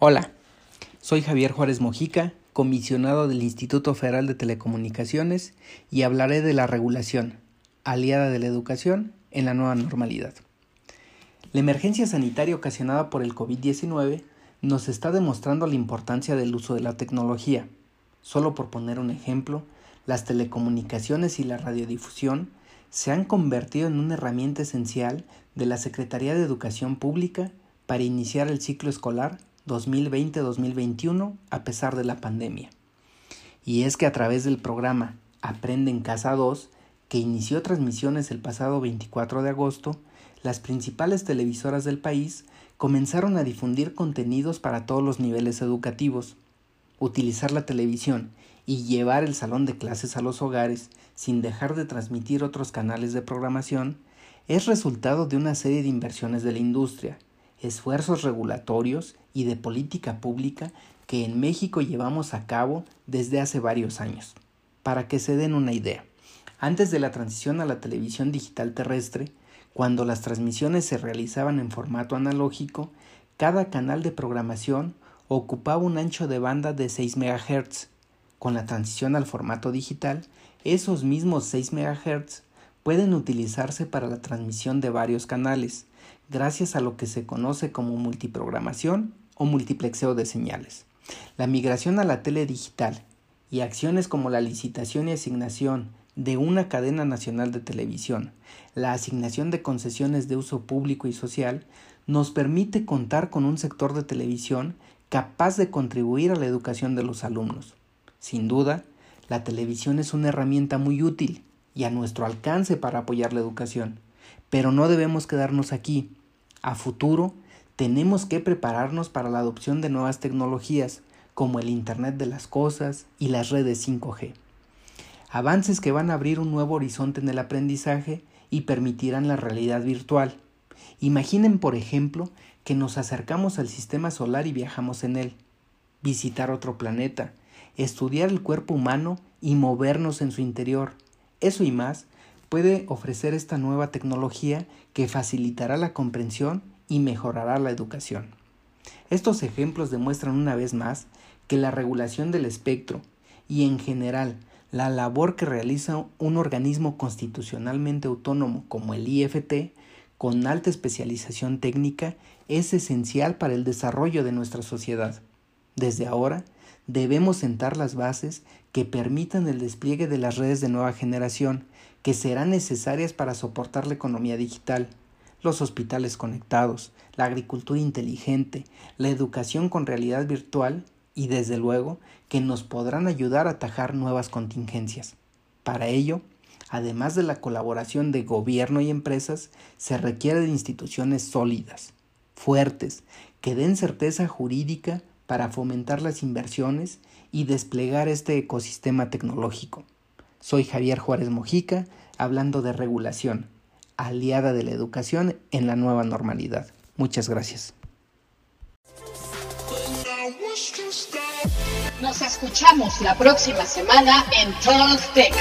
Hola, soy Javier Juárez Mojica, comisionado del Instituto Federal de Telecomunicaciones y hablaré de la regulación, aliada de la educación, en la nueva normalidad. La emergencia sanitaria ocasionada por el COVID-19 nos está demostrando la importancia del uso de la tecnología. Solo por poner un ejemplo, las telecomunicaciones y la radiodifusión se han convertido en una herramienta esencial de la Secretaría de Educación Pública para iniciar el ciclo escolar 2020-2021 a pesar de la pandemia. Y es que a través del programa Aprende en Casa 2, que inició transmisiones el pasado 24 de agosto, las principales televisoras del país comenzaron a difundir contenidos para todos los niveles educativos. Utilizar la televisión y llevar el salón de clases a los hogares sin dejar de transmitir otros canales de programación es resultado de una serie de inversiones de la industria, esfuerzos regulatorios y de política pública que en México llevamos a cabo desde hace varios años. Para que se den una idea, antes de la transición a la televisión digital terrestre, cuando las transmisiones se realizaban en formato analógico, cada canal de programación ocupaba un ancho de banda de 6 MHz. Con la transición al formato digital, esos mismos 6 MHz pueden utilizarse para la transmisión de varios canales, gracias a lo que se conoce como multiprogramación o multiplexeo de señales. La migración a la tele digital y acciones como la licitación y asignación de una cadena nacional de televisión, la asignación de concesiones de uso público y social, nos permite contar con un sector de televisión capaz de contribuir a la educación de los alumnos. Sin duda, la televisión es una herramienta muy útil y a nuestro alcance para apoyar la educación, pero no debemos quedarnos aquí. A futuro, tenemos que prepararnos para la adopción de nuevas tecnologías, como el Internet de las Cosas y las redes 5G. Avances que van a abrir un nuevo horizonte en el aprendizaje y permitirán la realidad virtual. Imaginen, por ejemplo, que nos acercamos al sistema solar y viajamos en él, visitar otro planeta, estudiar el cuerpo humano y movernos en su interior. Eso y más puede ofrecer esta nueva tecnología que facilitará la comprensión y mejorará la educación. Estos ejemplos demuestran una vez más que la regulación del espectro y en general la labor que realiza un organismo constitucionalmente autónomo como el IFT, con alta especialización técnica, es esencial para el desarrollo de nuestra sociedad. Desde ahora, debemos sentar las bases que permitan el despliegue de las redes de nueva generación, que serán necesarias para soportar la economía digital, los hospitales conectados, la agricultura inteligente, la educación con realidad virtual y desde luego que nos podrán ayudar a atajar nuevas contingencias. Para ello, además de la colaboración de gobierno y empresas, se requiere de instituciones sólidas, fuertes, que den certeza jurídica para fomentar las inversiones y desplegar este ecosistema tecnológico. Soy Javier Juárez Mojica, hablando de regulación aliada de la educación en la nueva normalidad. Muchas gracias. Nos escuchamos la próxima semana en Talk Tech.